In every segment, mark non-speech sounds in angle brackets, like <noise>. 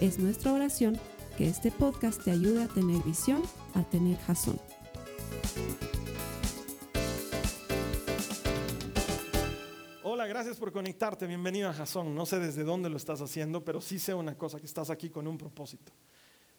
Es nuestra oración que este podcast te ayude a tener visión, a tener jazón. Hola, gracias por conectarte. Bienvenido a Jason. No sé desde dónde lo estás haciendo, pero sí sé una cosa, que estás aquí con un propósito.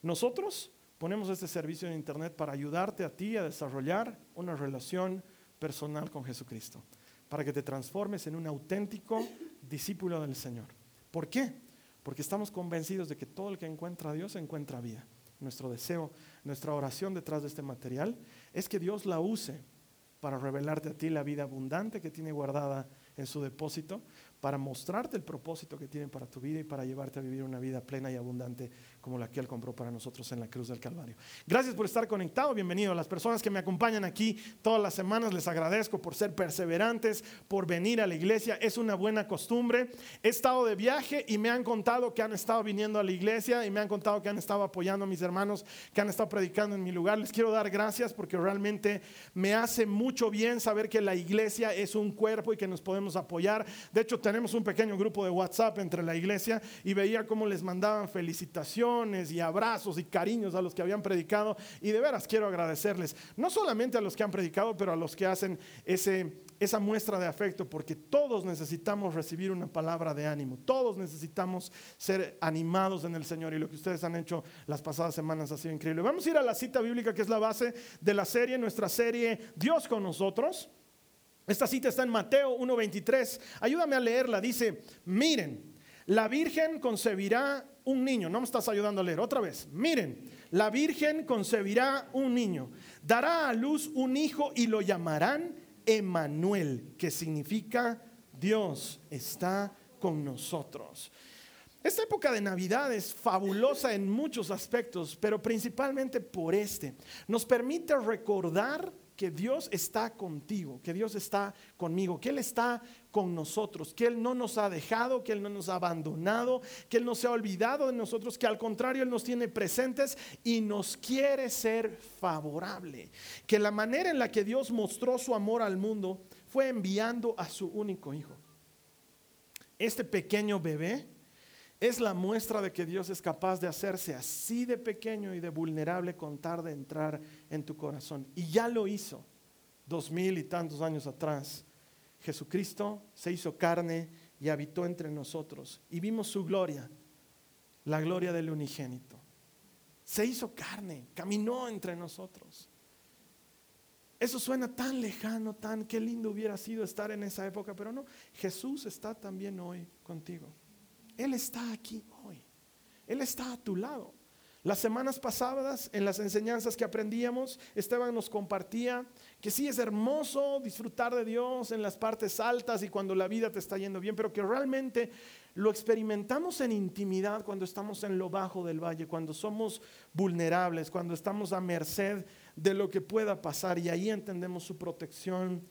Nosotros ponemos este servicio en Internet para ayudarte a ti a desarrollar una relación personal con Jesucristo, para que te transformes en un auténtico discípulo del Señor. ¿Por qué? Porque estamos convencidos de que todo el que encuentra a Dios encuentra vida. Nuestro deseo, nuestra oración detrás de este material es que Dios la use para revelarte a ti la vida abundante que tiene guardada en su depósito, para mostrarte el propósito que tiene para tu vida y para llevarte a vivir una vida plena y abundante como la que Él compró para nosotros en la cruz del Calvario. Gracias por estar conectado, bienvenido a las personas que me acompañan aquí todas las semanas, les agradezco por ser perseverantes, por venir a la iglesia, es una buena costumbre. He estado de viaje y me han contado que han estado viniendo a la iglesia y me han contado que han estado apoyando a mis hermanos, que han estado predicando en mi lugar. Les quiero dar gracias porque realmente me hace mucho bien saber que la iglesia es un cuerpo y que nos podemos apoyar. De hecho, tenemos un pequeño grupo de WhatsApp entre la iglesia y veía cómo les mandaban felicitaciones y abrazos y cariños a los que habían predicado. Y de veras quiero agradecerles, no solamente a los que han predicado, pero a los que hacen ese, esa muestra de afecto, porque todos necesitamos recibir una palabra de ánimo, todos necesitamos ser animados en el Señor y lo que ustedes han hecho las pasadas semanas ha sido increíble. Vamos a ir a la cita bíblica que es la base de la serie, nuestra serie Dios con nosotros. Esta cita está en Mateo 1.23. Ayúdame a leerla. Dice, miren, la Virgen concebirá un niño. No me estás ayudando a leer. Otra vez. Miren, la Virgen concebirá un niño. Dará a luz un hijo y lo llamarán Emanuel, que significa Dios está con nosotros. Esta época de Navidad es fabulosa en muchos aspectos, pero principalmente por este. Nos permite recordar que Dios está contigo, que Dios está conmigo, que Él está con nosotros, que Él no nos ha dejado, que Él no nos ha abandonado, que Él no se ha olvidado de nosotros, que al contrario Él nos tiene presentes y nos quiere ser favorable. Que la manera en la que Dios mostró su amor al mundo fue enviando a su único hijo. Este pequeño bebé es la muestra de que Dios es capaz de hacerse así de pequeño y de vulnerable con de entrar en tu corazón. Y ya lo hizo dos mil y tantos años atrás. Jesucristo se hizo carne y habitó entre nosotros y vimos su gloria, la gloria del unigénito. Se hizo carne, caminó entre nosotros. Eso suena tan lejano, tan qué lindo hubiera sido estar en esa época, pero no, Jesús está también hoy contigo. Él está aquí hoy. Él está a tu lado. Las semanas pasadas, en las enseñanzas que aprendíamos, Esteban nos compartía que sí es hermoso disfrutar de Dios en las partes altas y cuando la vida te está yendo bien, pero que realmente lo experimentamos en intimidad cuando estamos en lo bajo del valle, cuando somos vulnerables, cuando estamos a merced de lo que pueda pasar y ahí entendemos su protección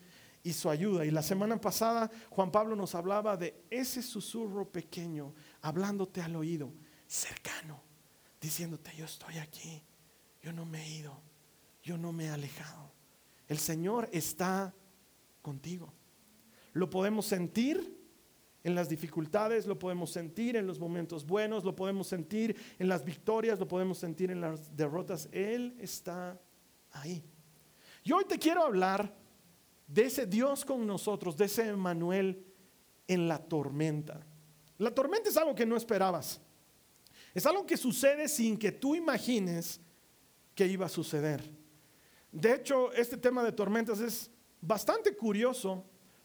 y su ayuda. Y la semana pasada Juan Pablo nos hablaba de ese susurro pequeño, hablándote al oído, cercano, diciéndote, yo estoy aquí, yo no me he ido, yo no me he alejado. El Señor está contigo. Lo podemos sentir en las dificultades, lo podemos sentir en los momentos buenos, lo podemos sentir en las victorias, lo podemos sentir en las derrotas. Él está ahí. Y hoy te quiero hablar de ese Dios con nosotros, de ese Emanuel en la tormenta. La tormenta es algo que no esperabas. Es algo que sucede sin que tú imagines que iba a suceder. De hecho, este tema de tormentas es bastante curioso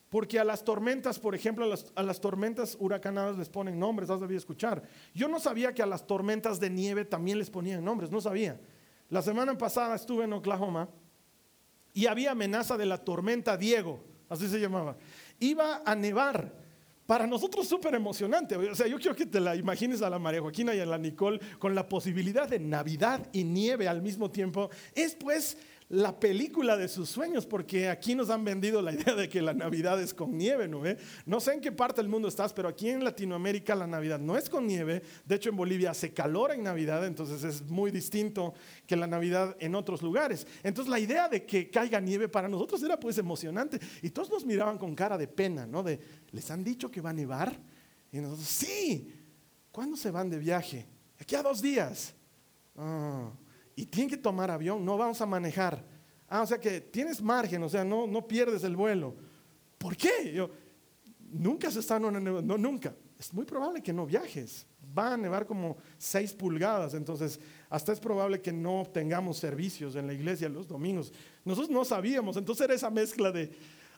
porque a las tormentas, por ejemplo, a las, tormentas huracanadas les ponen nombres, has debido escuchar. Yo no sabía que a las tormentas de nieve también les ponían nombres, no sabía. La semana pasada estuve en Oklahoma y había amenaza de la tormenta Diego, así se llamaba. Iba a nevar. para nosotros súper emocionante. O sea, yo quiero que te la imagines a la María Joaquina y a la Nicole con la posibilidad de Navidad y nieve al mismo tiempo. Es pues la película de sus sueños, porque aquí nos han vendido la idea de que la Navidad es con nieve, ¿no? No sé en qué parte del mundo estás, pero aquí en Latinoamérica la Navidad no es con nieve. De hecho, en Bolivia hace calor en Navidad, entonces es muy distinto que la Navidad en otros lugares. Entonces la idea de que caiga nieve para nosotros era pues emocionante. Y todos nos miraban con cara de pena, ¿no? De, ¿les han dicho que va a nevar? Y nosotros, sí. ¿Cuándo se van de viaje? Aquí a dos días. Ah y tienen que tomar avión, no vamos a manejar. Ah, o sea que tienes margen, o sea, no, no pierdes el vuelo. ¿Por qué? Yo, nunca se está en una no, nunca. Es muy probable que no viajes. Va a nevar como 6 pulgadas, entonces hasta es probable que no tengamos servicios en la iglesia los domingos. Nosotros no sabíamos, entonces era esa mezcla de,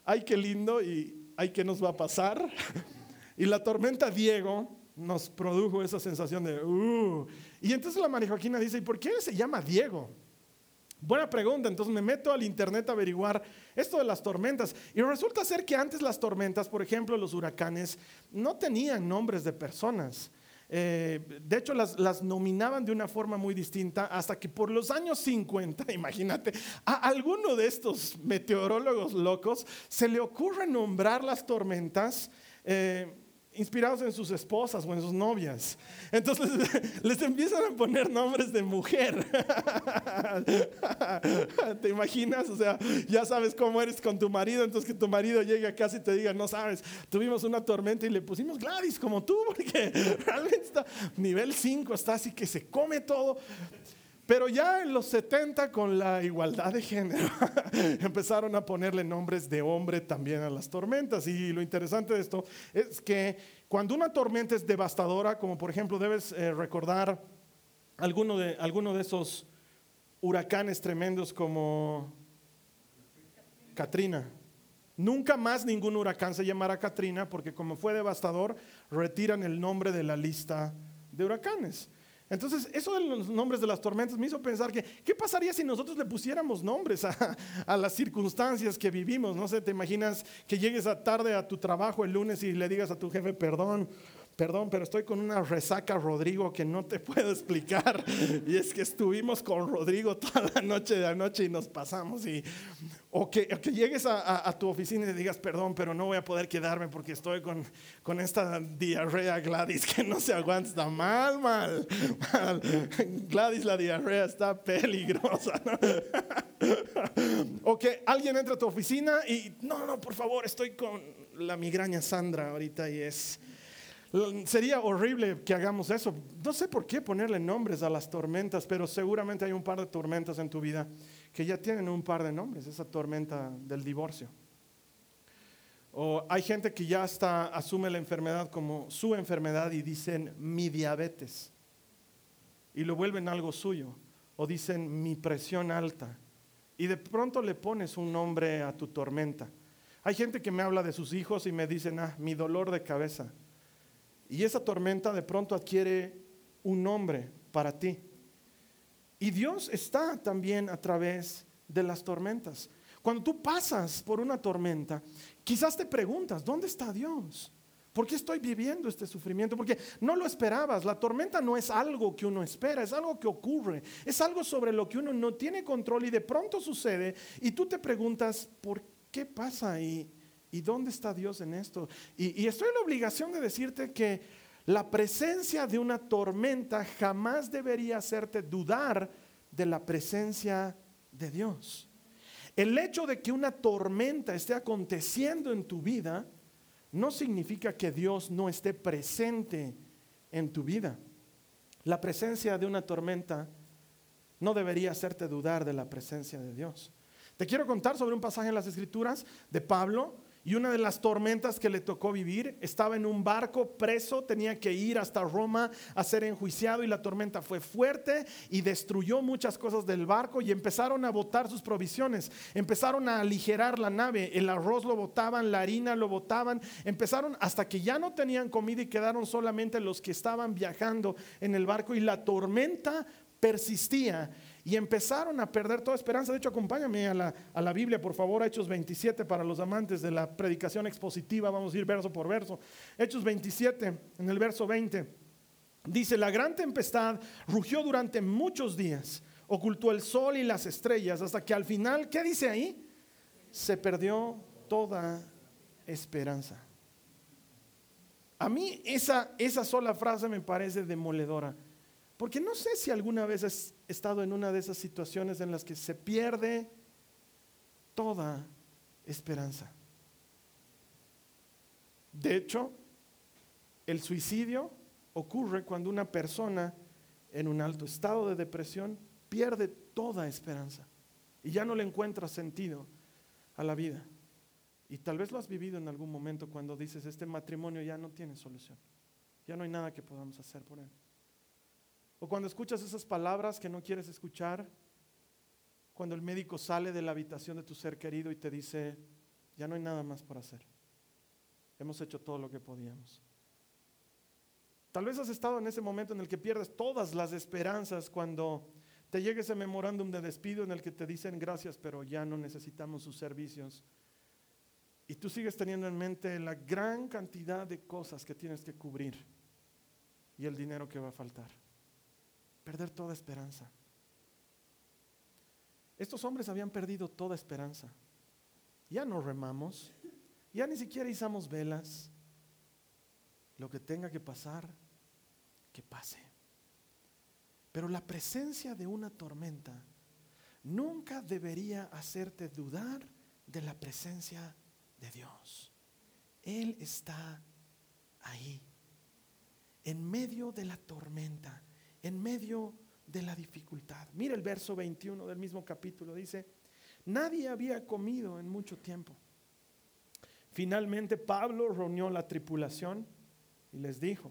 ay, qué lindo y ay, qué nos va a pasar. <laughs> y la tormenta Diego nos produjo esa sensación de, uh. Y entonces la María Joaquina dice, ¿y por qué se llama Diego? Buena pregunta, entonces me meto al internet a averiguar esto de las tormentas. Y resulta ser que antes las tormentas, por ejemplo, los huracanes, no tenían nombres de personas. Eh, de hecho, las, las, nominaban de una forma muy distinta hasta que por los años 50, <laughs> imagínate, a alguno de estos meteorólogos locos se le ocurre nombrar las tormentas. Eh, inspirados en sus esposas o en sus novias. Entonces <laughs> les empiezan a poner nombres de mujer. <laughs> ¿Te imaginas? O sea, ya sabes cómo eres con tu marido, entonces que tu marido llegue a casa y te diga, no sabes, tuvimos una tormenta y le pusimos Gladys como tú, <laughs> porque realmente está nivel 5, está así que se come todo. Pero ya en los 70 con la igualdad de género <laughs> empezaron a ponerle nombres de hombre también a las tormentas. Y lo interesante de esto es que cuando una tormenta es devastadora, como por ejemplo debes eh, recordar de, alguno de esos huracanes tremendos como Katrina. Nunca más ningún huracán se llamará Katrina porque como fue devastador, retiran el nombre de la lista de huracanes. Entonces, eso de los nombres de las tormentas me hizo pensar que, ¿qué pasaría si nosotros le pusiéramos nombres a, las circunstancias que vivimos? No sé, te imaginas que llegues a tarde a tu trabajo el lunes y le digas a tu jefe, perdón, Perdón, pero estoy con una resaca, Rodrigo, que no te <laughs> puedo explicar. Y es que estuvimos con Rodrigo toda la noche de anoche y nos pasamos. Y, o, que, llegues a, tu oficina y digas, perdón, pero no voy a poder quedarme porque estoy con, con esta diarrea Gladys que no se aguanta. Mal, mal, mal. Gladys, la diarrea está peligrosa. <laughs> o que alguien entra a tu oficina y, no, no, por favor, estoy con la migraña Sandra ahorita y es Sería horrible que hagamos eso. No sé por qué ponerle nombres a las tormentas, pero seguramente hay un par de tormentas en tu vida que ya tienen un par de nombres, esa tormenta del divorcio. O hay gente que ya hasta asume la enfermedad como su enfermedad y dicen mi diabetes y lo vuelven algo suyo. O dicen mi presión alta y de pronto le pones un nombre a tu tormenta. Hay gente que me habla de sus hijos y me dicen, ah, mi dolor de cabeza. Y esa tormenta de pronto adquiere un nombre para ti. Y Dios está también a través de las tormentas. Cuando tú pasas por una tormenta, quizás te preguntas, ¿dónde está Dios? ¿Por qué estoy viviendo este sufrimiento? Porque no lo esperabas. La tormenta no es algo que uno espera, es algo que ocurre. Es algo sobre lo que uno no tiene control y de pronto sucede y tú te preguntas, ¿por qué pasa? Y, ¿Y dónde está Dios en esto? Y, estoy en la obligación de decirte que la presencia de una tormenta jamás debería hacerte dudar de la presencia de Dios. El hecho de que una tormenta esté aconteciendo en tu vida no significa que Dios no esté presente en tu vida. La presencia de una tormenta no debería hacerte dudar de la presencia de Dios. Te quiero contar sobre un pasaje en las Escrituras de Pablo y una de las tormentas que le tocó vivir, estaba en un barco preso, tenía que ir hasta Roma a ser enjuiciado y la tormenta fue fuerte y destruyó muchas cosas del barco y empezaron a botar sus provisiones, empezaron a aligerar la nave, el arroz lo botaban, la harina lo botaban, empezaron hasta que ya no tenían comida y quedaron solamente los que estaban viajando en el barco y la tormenta persistía y empezaron a perder toda esperanza. De hecho, acompáñame a la, a la Biblia, por favor, Hechos 27 para los amantes de la predicación expositiva. Vamos a ir verso por verso. Hechos 27, en el verso 20, dice, la gran tempestad rugió durante muchos días, ocultó el sol y las estrellas, hasta que al final, ¿qué dice ahí? Se perdió toda esperanza. A mí esa, esa sola frase me parece demoledora. Porque no sé si alguna vez has estado en una de esas situaciones en las que se pierde toda esperanza. De hecho, el suicidio ocurre cuando una persona en un alto estado de depresión pierde toda esperanza y ya no le encuentra sentido a la vida. Y tal vez lo has vivido en algún momento cuando dices, este matrimonio ya no tiene solución, ya no hay nada que podamos hacer por él. O cuando escuchas esas palabras que no quieres escuchar, cuando el médico sale de la habitación de tu ser querido y te dice, ya no hay nada más por hacer. Hemos hecho todo lo que podíamos. Tal vez has estado en ese momento en el que pierdes todas las esperanzas cuando te llega ese memorándum de despido en el que te dicen gracias, pero ya no necesitamos sus servicios. Y tú sigues teniendo en mente la gran cantidad de cosas que tienes que cubrir y el dinero que va a faltar perder toda esperanza. Estos hombres habían perdido toda esperanza. Ya no remamos, ya ni siquiera izamos velas. Lo que tenga que pasar, que pase. Pero la presencia de una tormenta nunca debería hacerte dudar de la presencia de Dios. Él está ahí, en medio de la tormenta en medio de la dificultad. Mira el verso 21 del mismo capítulo, dice, nadie había comido en mucho tiempo. Finalmente Pablo reunió la tripulación y les dijo,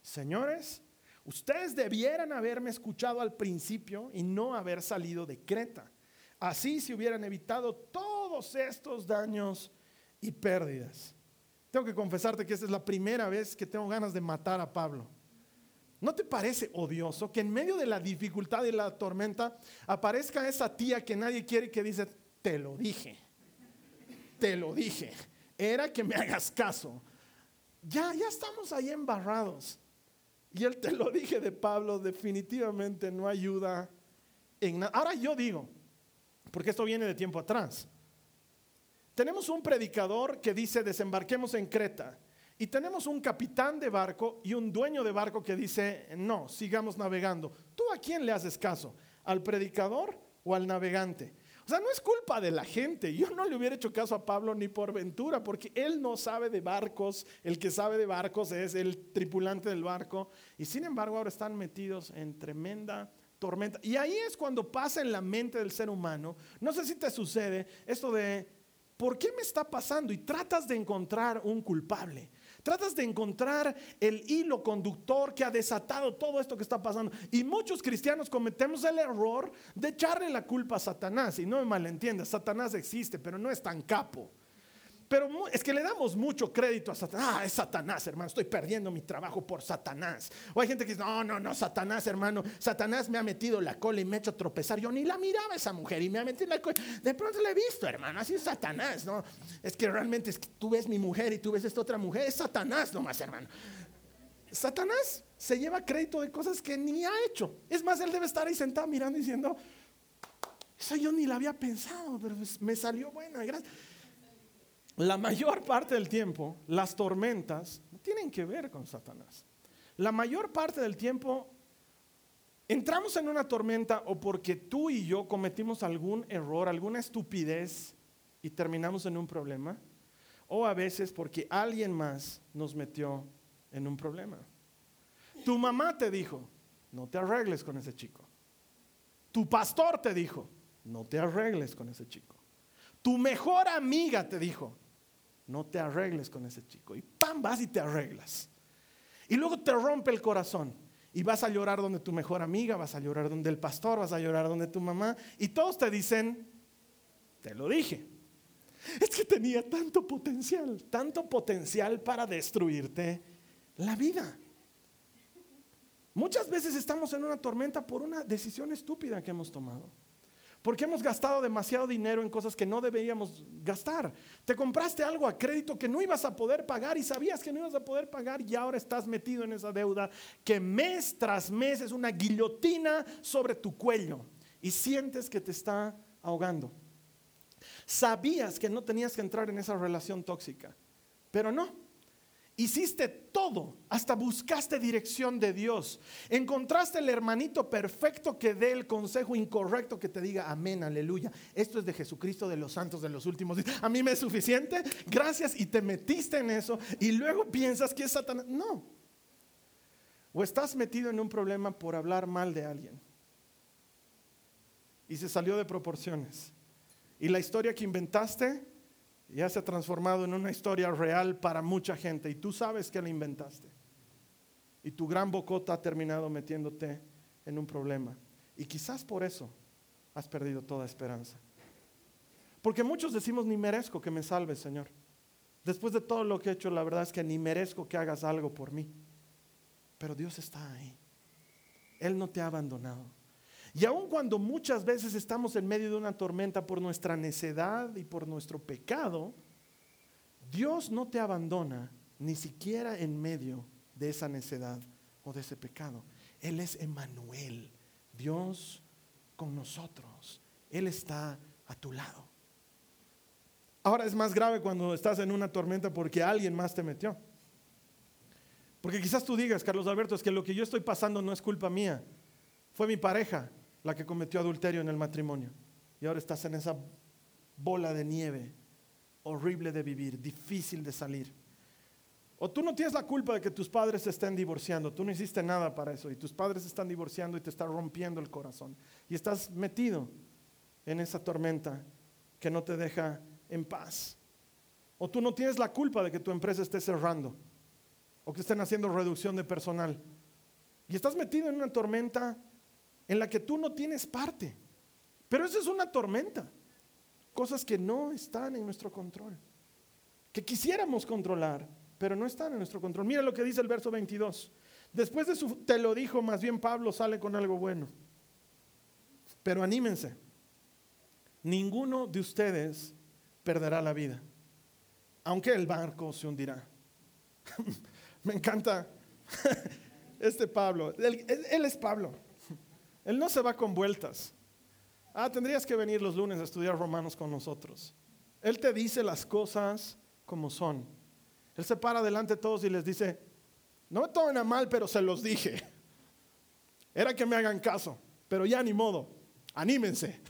señores, ustedes debieran haberme escuchado al principio y no haber salido de Creta. Así se hubieran evitado todos estos daños y pérdidas. Tengo que confesarte que esta es la primera vez que tengo ganas de matar a Pablo. ¿No te parece odioso que en medio de la dificultad y la tormenta aparezca esa tía que nadie quiere que dice, te lo dije, te lo dije, era que me hagas caso? Ya, ya estamos ahí embarrados. Y el te lo dije de Pablo definitivamente no ayuda en nada. Ahora yo digo, porque esto viene de tiempo atrás, tenemos un predicador que dice desembarquemos en Creta. Y tenemos un capitán de barco y un dueño de barco que dice, no, sigamos navegando. ¿Tú a quién le haces caso? ¿Al predicador o al navegante? O sea, no es culpa de la gente. Yo no le hubiera hecho caso a Pablo ni por ventura, porque él no sabe de barcos. El que sabe de barcos es el tripulante del barco. Y sin embargo ahora están metidos en tremenda tormenta. Y ahí es cuando pasa en la mente del ser humano. No sé si te sucede esto de, ¿por qué me está pasando? Y tratas de encontrar un culpable. Tratas de encontrar el hilo conductor que ha desatado todo esto que está pasando. Y muchos cristianos cometemos el error de echarle la culpa a Satanás. Y no me malentiendas, Satanás existe, pero no es tan capo. Pero es que le damos mucho crédito a Satanás. Ah, es Satanás, hermano. Estoy perdiendo mi trabajo por Satanás. O hay gente que dice, no, no, no, Satanás, hermano. Satanás me ha metido la cola y me ha hecho tropezar. Yo ni la miraba esa mujer y me ha metido la cola. De pronto la he visto, hermano. Así es Satanás, ¿no? Es que realmente es que tú ves mi mujer y tú ves esta otra mujer. Es Satanás nomás, hermano. Satanás se lleva crédito de cosas que ni ha hecho. Es más, él debe estar ahí sentado mirando y diciendo, eso yo ni la había pensado, pero me salió buena. Gracias la mayor parte del tiempo, las tormentas tienen que ver con Satanás. La mayor parte del tiempo entramos en una tormenta o porque tú y yo cometimos algún error, alguna estupidez y terminamos en un problema, o a veces porque alguien más nos metió en un problema. Tu mamá te dijo, no te arregles con ese chico. Tu pastor te dijo, no te arregles con ese chico. Tu mejor amiga te dijo, no te arregles con ese chico. Y ¡pam! vas y te arreglas. Y luego te rompe el corazón. Y vas a llorar donde tu mejor amiga, vas a llorar donde el pastor, vas a llorar donde tu mamá. Y todos te dicen, te lo dije. Es que tenía tanto potencial, tanto potencial para destruirte la vida. Muchas veces estamos en una tormenta por una decisión estúpida que hemos tomado. Porque hemos gastado demasiado dinero en cosas que no deberíamos gastar. Te compraste algo a crédito que no ibas a poder pagar y sabías que no ibas a poder pagar y ahora estás metido en esa deuda que mes tras mes es una guillotina sobre tu cuello y sientes que te está ahogando. Sabías que no tenías que entrar en esa relación tóxica, pero no. Hiciste todo, hasta buscaste dirección de Dios. Encontraste el hermanito perfecto que dé el consejo incorrecto que te diga amén, aleluya. Esto es de Jesucristo de los santos de los últimos días. A mí me es suficiente, gracias y te metiste en eso y luego piensas que es Satanás. No. O estás metido en un problema por hablar mal de alguien y se salió de proporciones. Y la historia que inventaste ya se ha transformado en una historia real para mucha gente y tú sabes que la inventaste. Y tu gran bocota ha terminado metiéndote en un problema. Y quizás por eso has perdido toda esperanza. Porque muchos decimos, ni merezco que me salves, Señor. Después de todo lo que he hecho, la verdad es que ni merezco que hagas algo por mí. Pero Dios está ahí. Él no te ha abandonado. Y aun cuando muchas veces estamos en medio de una tormenta por nuestra necedad y por nuestro pecado, Dios no te abandona ni siquiera en medio de esa necedad o de ese pecado. Él es Emanuel, Dios con nosotros. Él está a tu lado. Ahora es más grave cuando estás en una tormenta porque alguien más te metió. Porque quizás tú digas, Carlos Alberto, es que lo que yo estoy pasando no es culpa mía, fue mi pareja, la que cometió adulterio en el matrimonio. Y ahora estás en esa bola de nieve horrible de vivir, difícil de salir. O tú no tienes la culpa de que tus padres se estén divorciando, tú no hiciste nada para eso y tus padres están divorciando y te está rompiendo el corazón. Y estás metido en esa tormenta que no te deja en paz. O tú no tienes la culpa de que tu empresa esté cerrando o que estén haciendo reducción de personal. Y estás metido en una tormenta en la que tú no tienes parte. Pero eso es una tormenta. Cosas que no están en nuestro control. Que quisiéramos controlar, pero no están en nuestro control. Mira lo que dice el verso 22. Después de su te lo dijo, más bien Pablo sale con algo bueno. Pero anímense. Ninguno de ustedes perderá la vida, aunque el barco se hundirá. <laughs> Me encanta <laughs> este Pablo. Él, él es Pablo. Él no se va con vueltas. Ah, tendrías que venir los lunes a estudiar Romanos con nosotros. Él te dice las cosas como son. Él se para delante de todos y les dice, no me tomen a mal, pero se los dije. Era que me hagan caso, pero ya ni modo. Anímense.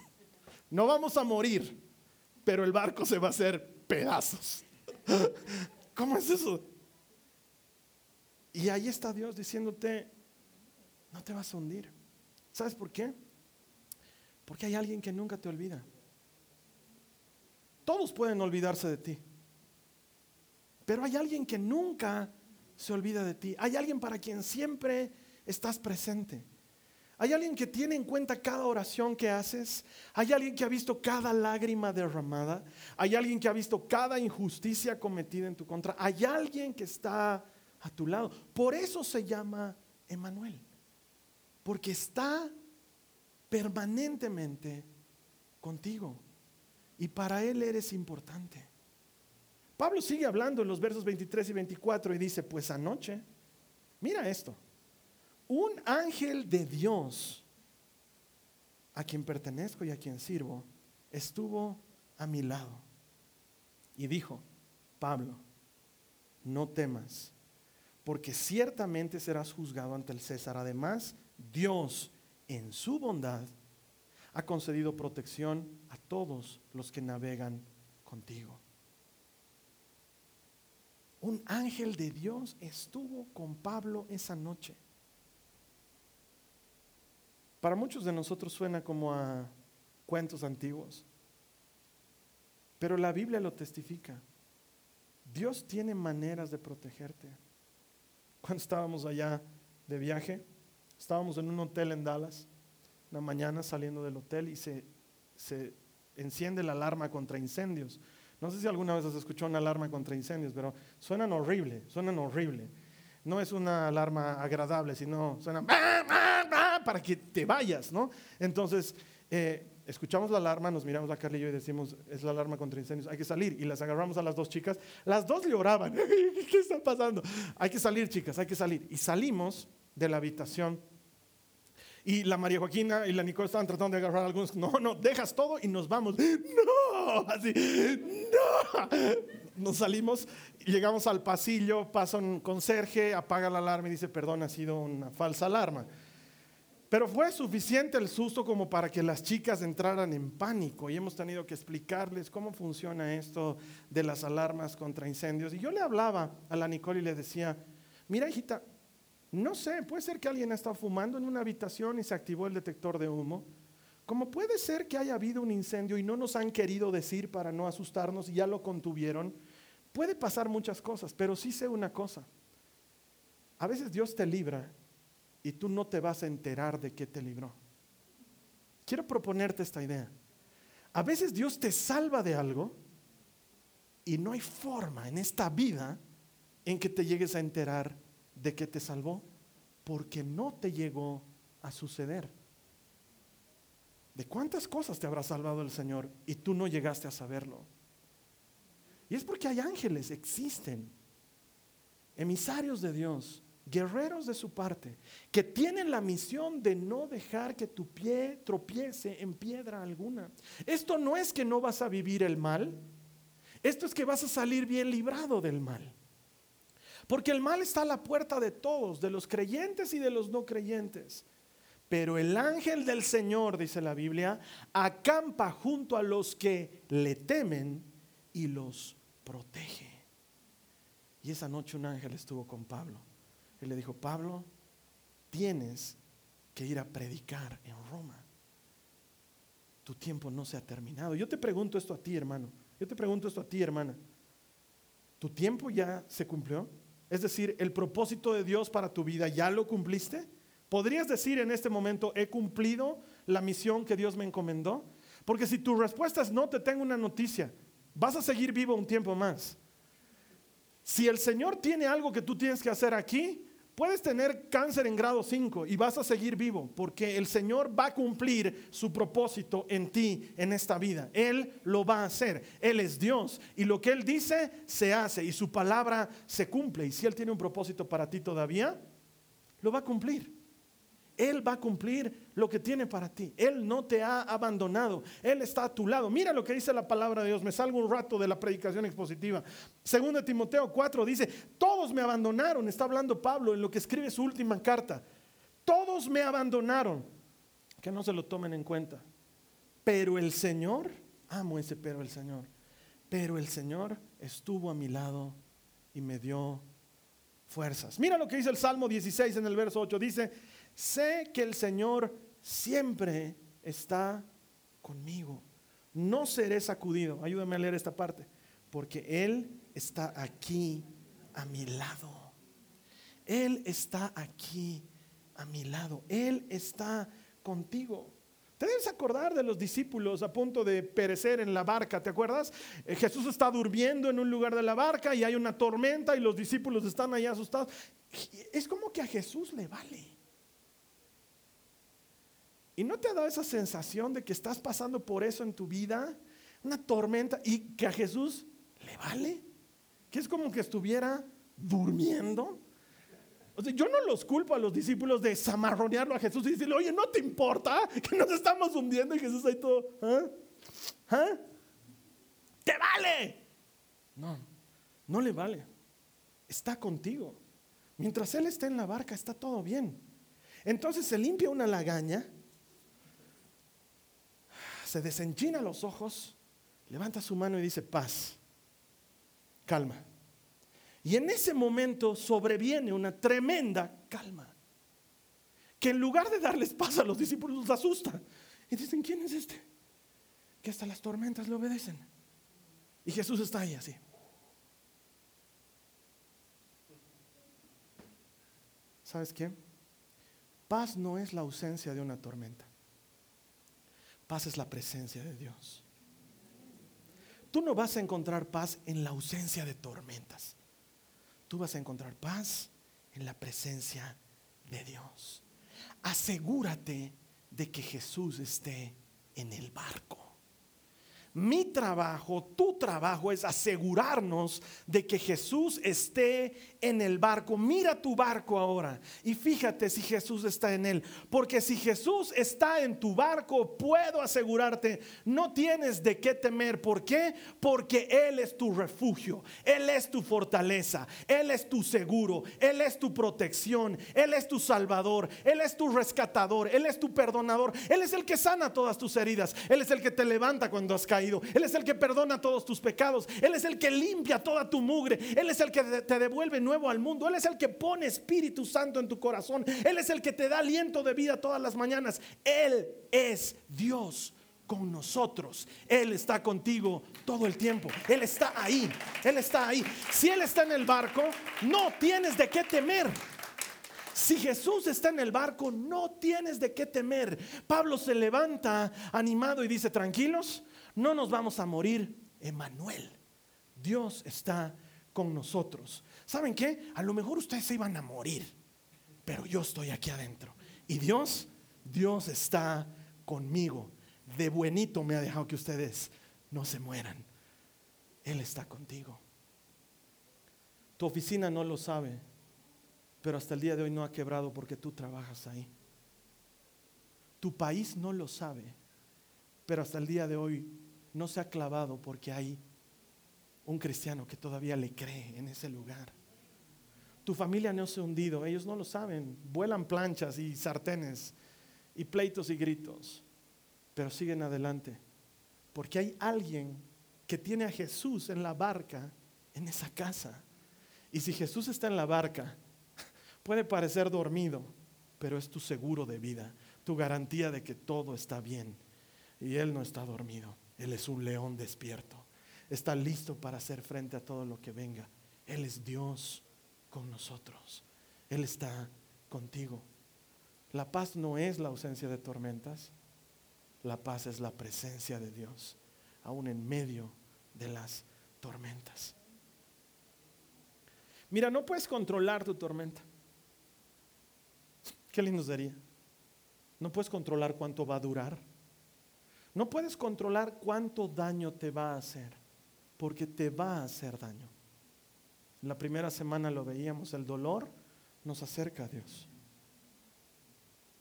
No vamos a morir, pero el barco se va a hacer pedazos. <laughs> ¿Cómo es eso? Y ahí está Dios diciéndote, no te vas a hundir. ¿Sabes por qué? Porque hay alguien que nunca te olvida. Todos pueden olvidarse de ti. Pero hay alguien que nunca se olvida de ti. Hay alguien para quien siempre estás presente. Hay alguien que tiene en cuenta cada oración que haces. Hay alguien que ha visto cada lágrima derramada. Hay alguien que ha visto cada injusticia cometida en tu contra. Hay alguien que está a tu lado. Por eso se llama Emanuel porque está permanentemente contigo y para Él eres importante. Pablo sigue hablando en los versos 23 y 24 y dice, pues anoche, mira esto, un ángel de Dios a quien pertenezco y a quien sirvo, estuvo a mi lado y dijo, Pablo, no temas, porque ciertamente serás juzgado ante el César. Además, Dios en su bondad ha concedido protección a todos los que navegan contigo. Un ángel de Dios estuvo con Pablo esa noche. Para muchos de nosotros suena como a cuentos antiguos, pero la Biblia lo testifica. Dios tiene maneras de protegerte. Cuando estábamos allá de viaje, Estábamos en un hotel en Dallas, una mañana saliendo del hotel y se, se enciende la alarma contra incendios. No sé si alguna vez has escuchado una alarma contra incendios, pero suenan horrible, suenan horrible. no es una alarma agradable, sino suena para que te vayas, ¿no? Entonces, eh, escuchamos la alarma, nos miramos a Carla y yo y decimos, es la alarma contra incendios, hay que salir. Y las agarramos a las dos chicas, las dos lloraban, <laughs> ¿qué está pasando? Hay que salir, chicas, hay que salir. Y salimos de la habitación. Y la María Joaquina y la Nicole estaban tratando de agarrar algunos. No, no, dejas todo y nos vamos. No, así, no. Nos salimos, llegamos al pasillo, pasa un conserje, apaga la alarma y dice, perdón, ha sido una falsa alarma. Pero fue suficiente el susto como para que las chicas entraran en pánico y hemos tenido que explicarles cómo funciona esto de las alarmas contra incendios. Y yo le hablaba a la Nicole y le decía, mira hijita, no sé, puede ser que alguien ha estado fumando en una habitación y se activó el detector de humo. Como puede ser que haya habido un incendio y no nos han querido decir para no asustarnos y ya lo contuvieron. Puede pasar muchas cosas, pero sí sé una cosa. A veces Dios te libra y tú no te vas a enterar de qué te libró. Quiero proponerte esta idea. A veces Dios te salva de algo y no hay forma en esta vida en que te llegues a enterar de que te salvó porque no te llegó a suceder. ¿De cuántas cosas te habrá salvado el Señor y tú no llegaste a saberlo? Y es porque hay ángeles, existen, emisarios de Dios, guerreros de su parte, que tienen la misión de no dejar que tu pie tropiece en piedra alguna. Esto no es que no vas a vivir el mal, esto es que vas a salir bien librado del mal. Porque el mal está a la puerta de todos, de los creyentes y de los no creyentes. Pero el ángel del Señor, dice la Biblia, acampa junto a los que le temen y los protege. Y esa noche un ángel estuvo con Pablo. Y le dijo, Pablo, tienes que ir a predicar en Roma. Tu tiempo no se ha terminado. Yo te pregunto esto a ti, hermano. Yo te pregunto esto a ti, hermana. ¿Tu tiempo ya se cumplió? Es decir, el propósito de Dios para tu vida, ¿ya lo cumpliste? ¿Podrías decir en este momento, he cumplido la misión que Dios me encomendó? Porque si tu respuesta es no, te tengo una noticia. Vas a seguir vivo un tiempo más. Si el Señor tiene algo que tú tienes que hacer aquí, puedes tener cáncer en grado 5 y vas a seguir vivo, porque el Señor va a cumplir su propósito en ti, en esta vida. Él lo va a hacer. Él es Dios y lo que Él dice se hace y su palabra se cumple. Y si Él tiene un propósito para ti todavía, lo va a cumplir. Él va a cumplir lo que tiene para ti. Él no te ha abandonado. Él está a tu lado. Mira lo que dice la palabra de Dios. Me salgo un rato de la predicación expositiva. Segundo Timoteo 4 dice, todos me abandonaron. Está hablando Pablo en lo que escribe su última carta. Todos me abandonaron. Que no se lo tomen en cuenta. Pero el Señor, amo ese pero el Señor. Pero el Señor estuvo a mi lado y me dio fuerzas. Mira lo que dice el Salmo 16 en el verso 8. Dice, sé que el Señor siempre está conmigo. No seré sacudido. Ayúdame a leer esta parte. Porque Él está aquí a mi lado. Él está aquí a mi lado. Él está contigo. Te debes acordar de los discípulos a punto de perecer en la barca, ¿te acuerdas? Eh, Jesús está durmiendo en un lugar de la barca y hay una tormenta y los discípulos están ahí asustados. Es como que a Jesús le vale. ¿Y no te ha dado esa sensación de que estás pasando por eso en tu vida? Una tormenta y que a Jesús le vale. Que es como que estuviera durmiendo. O sea, yo no los culpo a los discípulos de zamarronearlo a Jesús y decirle, oye, ¿no te importa que nos estamos hundiendo? Y Jesús ahí todo, ¿ah? ¿Ah? ¡Te vale! No, no le vale. Está contigo. Mientras Él está en la barca, está todo bien. Entonces se limpia una lagaña, se desenchina los ojos, levanta su mano y dice, paz, calma. Y en ese momento sobreviene una tremenda calma. Que en lugar de darles paz a los discípulos los asusta. Y dicen, ¿quién es este? Que hasta las tormentas le obedecen. Y Jesús está ahí así. ¿Sabes qué? Paz no es la ausencia de una tormenta. Paz es la presencia de Dios. Tú no vas a encontrar paz en la ausencia de tormentas. Tú vas a encontrar paz en la presencia de Dios. Asegúrate de que Jesús esté en el barco. Mi trabajo, tu trabajo es asegurarnos de que Jesús esté en el barco. Mira tu barco ahora y fíjate si Jesús está en él. Porque si Jesús está en tu barco, puedo asegurarte, no tienes de qué temer. ¿Por qué? Porque Él es tu refugio, Él es tu fortaleza, Él es tu seguro, Él es tu protección, Él es tu salvador, Él es tu rescatador, Él es tu perdonador, Él es el que sana todas tus heridas, Él es el que te levanta cuando has caído. Él es el que perdona todos tus pecados. Él es el que limpia toda tu mugre. Él es el que te devuelve nuevo al mundo. Él es el que pone Espíritu Santo en tu corazón. Él es el que te da aliento de vida todas las mañanas. Él es Dios con nosotros. Él está contigo todo el tiempo. Él está ahí. Él está ahí. Si Él está en el barco, no tienes de qué temer. Si Jesús está en el barco, no tienes de qué temer. Pablo se levanta animado y dice, tranquilos, no nos vamos a morir. Emanuel, Dios está con nosotros. ¿Saben qué? A lo mejor ustedes se iban a morir, pero yo estoy aquí adentro. Y Dios, Dios está conmigo. De buenito me ha dejado que ustedes no se mueran. Él está contigo. Tu oficina no lo sabe, pero hasta el día de hoy no ha quebrado porque tú trabajas ahí. Tu país no lo sabe, pero hasta el día de hoy no se ha clavado porque hay un cristiano que todavía le cree en ese lugar. Tu familia no se ha hundido, ellos no lo saben, vuelan planchas y sartenes y pleitos y gritos, pero siguen adelante, porque hay alguien que tiene a Jesús en la barca, en esa casa. Y si Jesús está en la barca, <laughs> puede parecer dormido, pero es tu seguro de vida, tu garantía de que todo está bien. Y Él no está dormido. Él es un león despierto. Está listo para hacer frente a todo lo que venga. Él es Dios con nosotros. Él está contigo. La paz no es la ausencia de tormentas. La paz es la presencia de Dios, aún en medio de las tormentas. Mira, no puedes controlar tu tormenta. Qué lindo sería. No puedes controlar cuánto va a durar. No puedes controlar cuánto daño te va a hacer, porque te va a hacer daño. la primera semana lo veíamos, el dolor nos acerca a Dios.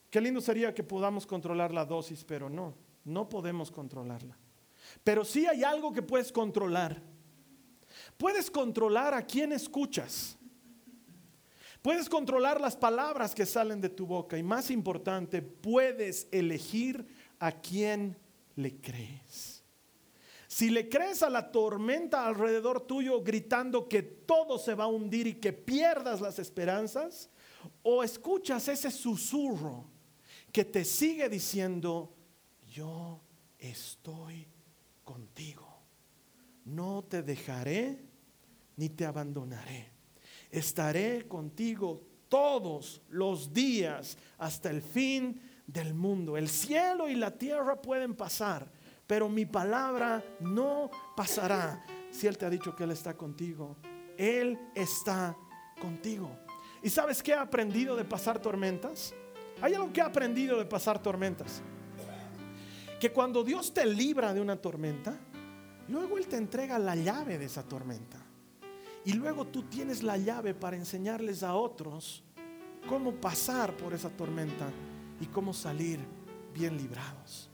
Qué lindo sería que podamos controlar la dosis, pero no, no podemos controlarla. Pero sí hay algo que puedes controlar. Puedes controlar a quién escuchas. Puedes controlar las palabras que salen de tu boca y más importante, puedes elegir a quién le crees. Si le crees a la tormenta alrededor tuyo gritando que todo se va a hundir y que pierdas las esperanzas, o escuchas ese susurro que te sigue diciendo, yo estoy contigo, no te dejaré ni te abandonaré, estaré contigo todos los días hasta el fin del mundo. El cielo y la tierra pueden pasar, pero mi palabra no pasará. Si Él te ha dicho que Él está contigo, Él está contigo. ¿Y sabes qué ha aprendido de pasar tormentas? Hay algo que ha aprendido de pasar tormentas. Que cuando Dios te libra de una tormenta, luego Él te entrega la llave de esa tormenta. Y luego tú tienes la llave para enseñarles a otros cómo pasar por esa tormenta y cómo salir bien librados.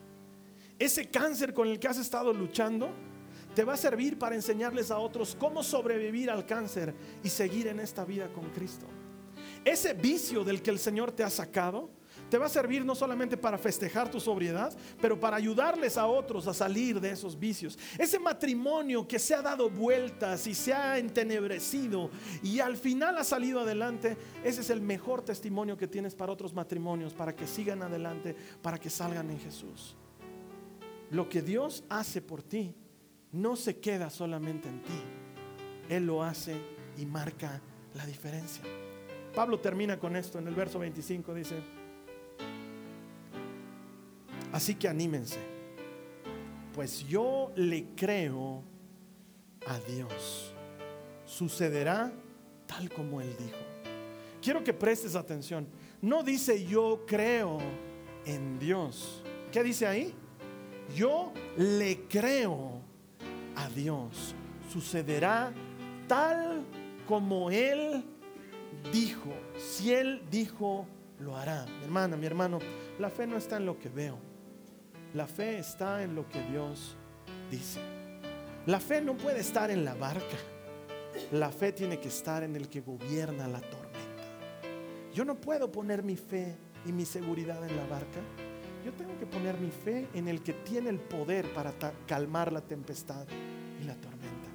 Ese cáncer con el que has estado luchando te va a servir para enseñarles a otros cómo sobrevivir al cáncer y seguir en esta vida con Cristo. Ese vicio del que el Señor te ha sacado te va a servir no solamente para festejar tu sobriedad, pero para ayudarles a otros a salir de esos vicios. Ese matrimonio que se ha dado vueltas y se ha entenebrecido y al final ha salido adelante, ese es el mejor testimonio que tienes para otros matrimonios, para que sigan adelante, para que salgan en Jesús. Lo que Dios hace por ti no se queda solamente en ti, Él lo hace y marca la diferencia. Pablo termina con esto en el verso 25, dice, Así que anímense, pues yo le creo a Dios. Sucederá tal como Él dijo. quiero que prestes atención. No dice yo creo en Dios. ¿Qué dice ahí? Yo le creo a Dios. Sucederá tal como Él dijo. Si Él dijo, lo hará. Mi hermana, mi hermano, la fe no está en lo que veo. La fe está en lo que Dios dice. La fe no puede estar en la barca. La fe tiene que estar en el que gobierna la tormenta. Yo no puedo poner mi fe y mi seguridad en la barca. Yo tengo que poner mi fe en el que tiene el poder para calmar la tempestad y la tormenta.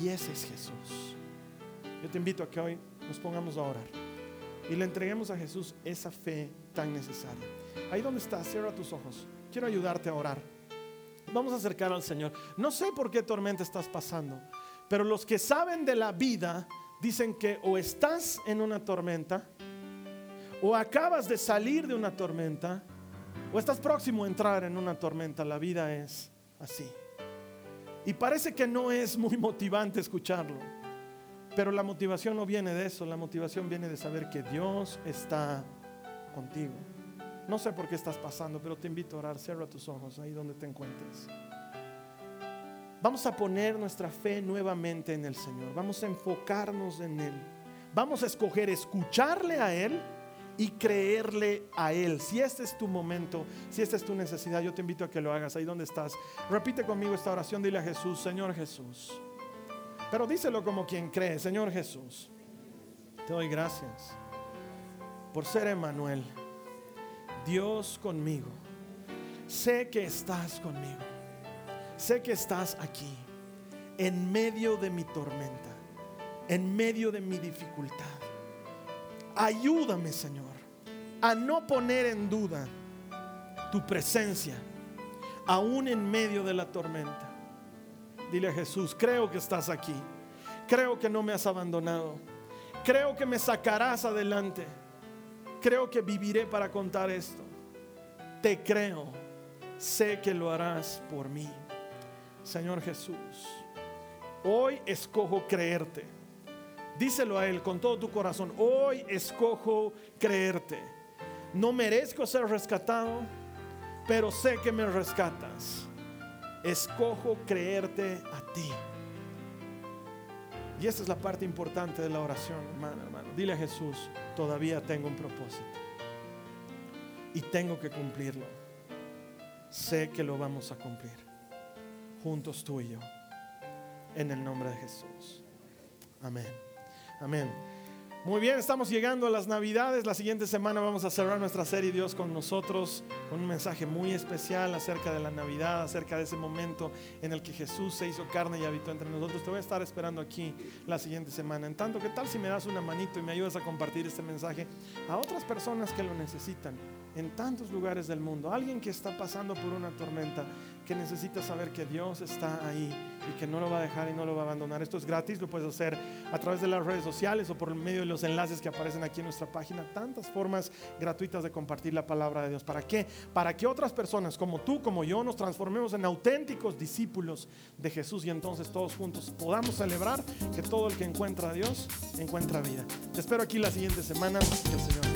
Y ese es Jesús. Yo te invito a que hoy nos pongamos a orar y le entreguemos a Jesús esa fe tan necesaria. Ahí donde estás, cierra tus ojos. Quiero ayudarte a orar. Vamos a acercar al Señor. No sé por qué tormenta estás pasando, pero los que saben de la vida dicen que o estás en una tormenta, o acabas de salir de una tormenta, o estás próximo a entrar en una tormenta. La vida es así. Y parece que no es muy motivante escucharlo. Pero la motivación no viene de eso, la motivación viene de saber que Dios está contigo. No sé por qué estás pasando, pero te invito a orar. Cierra tus ojos ahí donde te encuentres. Vamos a poner nuestra fe nuevamente en el Señor. Vamos a enfocarnos en Él. Vamos a escoger escucharle a Él y creerle a Él. Si este es tu momento, si esta es tu necesidad, yo te invito a que lo hagas ahí donde estás. Repite conmigo esta oración. Dile a Jesús, Señor Jesús. Pero díselo como quien cree, Señor Jesús, te doy gracias por ser Emanuel, Dios conmigo. Sé que estás conmigo. Sé que estás aquí, en medio de mi tormenta, en medio de mi dificultad. Ayúdame, Señor, a no poner en duda tu presencia, aún en medio de la tormenta. Dile a Jesús, creo que estás aquí. Creo que no me has abandonado. Creo que me sacarás adelante. Creo que viviré para contar esto. Te creo. Sé que lo harás por mí. Señor Jesús, hoy escojo creerte. Díselo a Él con todo tu corazón. Hoy escojo creerte. No merezco ser rescatado, pero sé que me rescatas escojo creerte a ti. Y esta es la parte importante de la oración, hermano, hermano. Dile a Jesús, todavía tengo un propósito. Y tengo que cumplirlo. Sé que lo vamos a cumplir. Juntos tú y yo. En el nombre de Jesús. Amén. Amén. Muy bien, estamos llegando a las Navidades. La siguiente semana vamos a cerrar nuestra serie Dios con nosotros con un mensaje muy especial acerca de la Navidad, acerca de ese momento en el que Jesús se hizo carne y habitó entre nosotros. Te voy a estar esperando aquí la siguiente semana. En tanto, ¿qué tal si me das una manito y me ayudas a compartir este mensaje a otras personas que lo necesitan en tantos lugares del mundo? Alguien que está pasando por una tormenta que necesita saber que Dios está ahí y que no lo va a dejar y no lo va a abandonar. Esto es gratis, lo puedes hacer a través de las redes sociales o por medio de los enlaces que aparecen aquí en nuestra página. Tantas formas gratuitas de compartir la palabra de Dios. ¿Para qué? Para que otras personas como tú, como yo, nos transformemos en auténticos discípulos de Jesús y entonces todos juntos podamos celebrar que todo el que encuentra a Dios encuentra vida. Te espero aquí la siguiente semana. Que el Señor